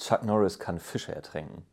Chuck Norris kann Fische ertränken.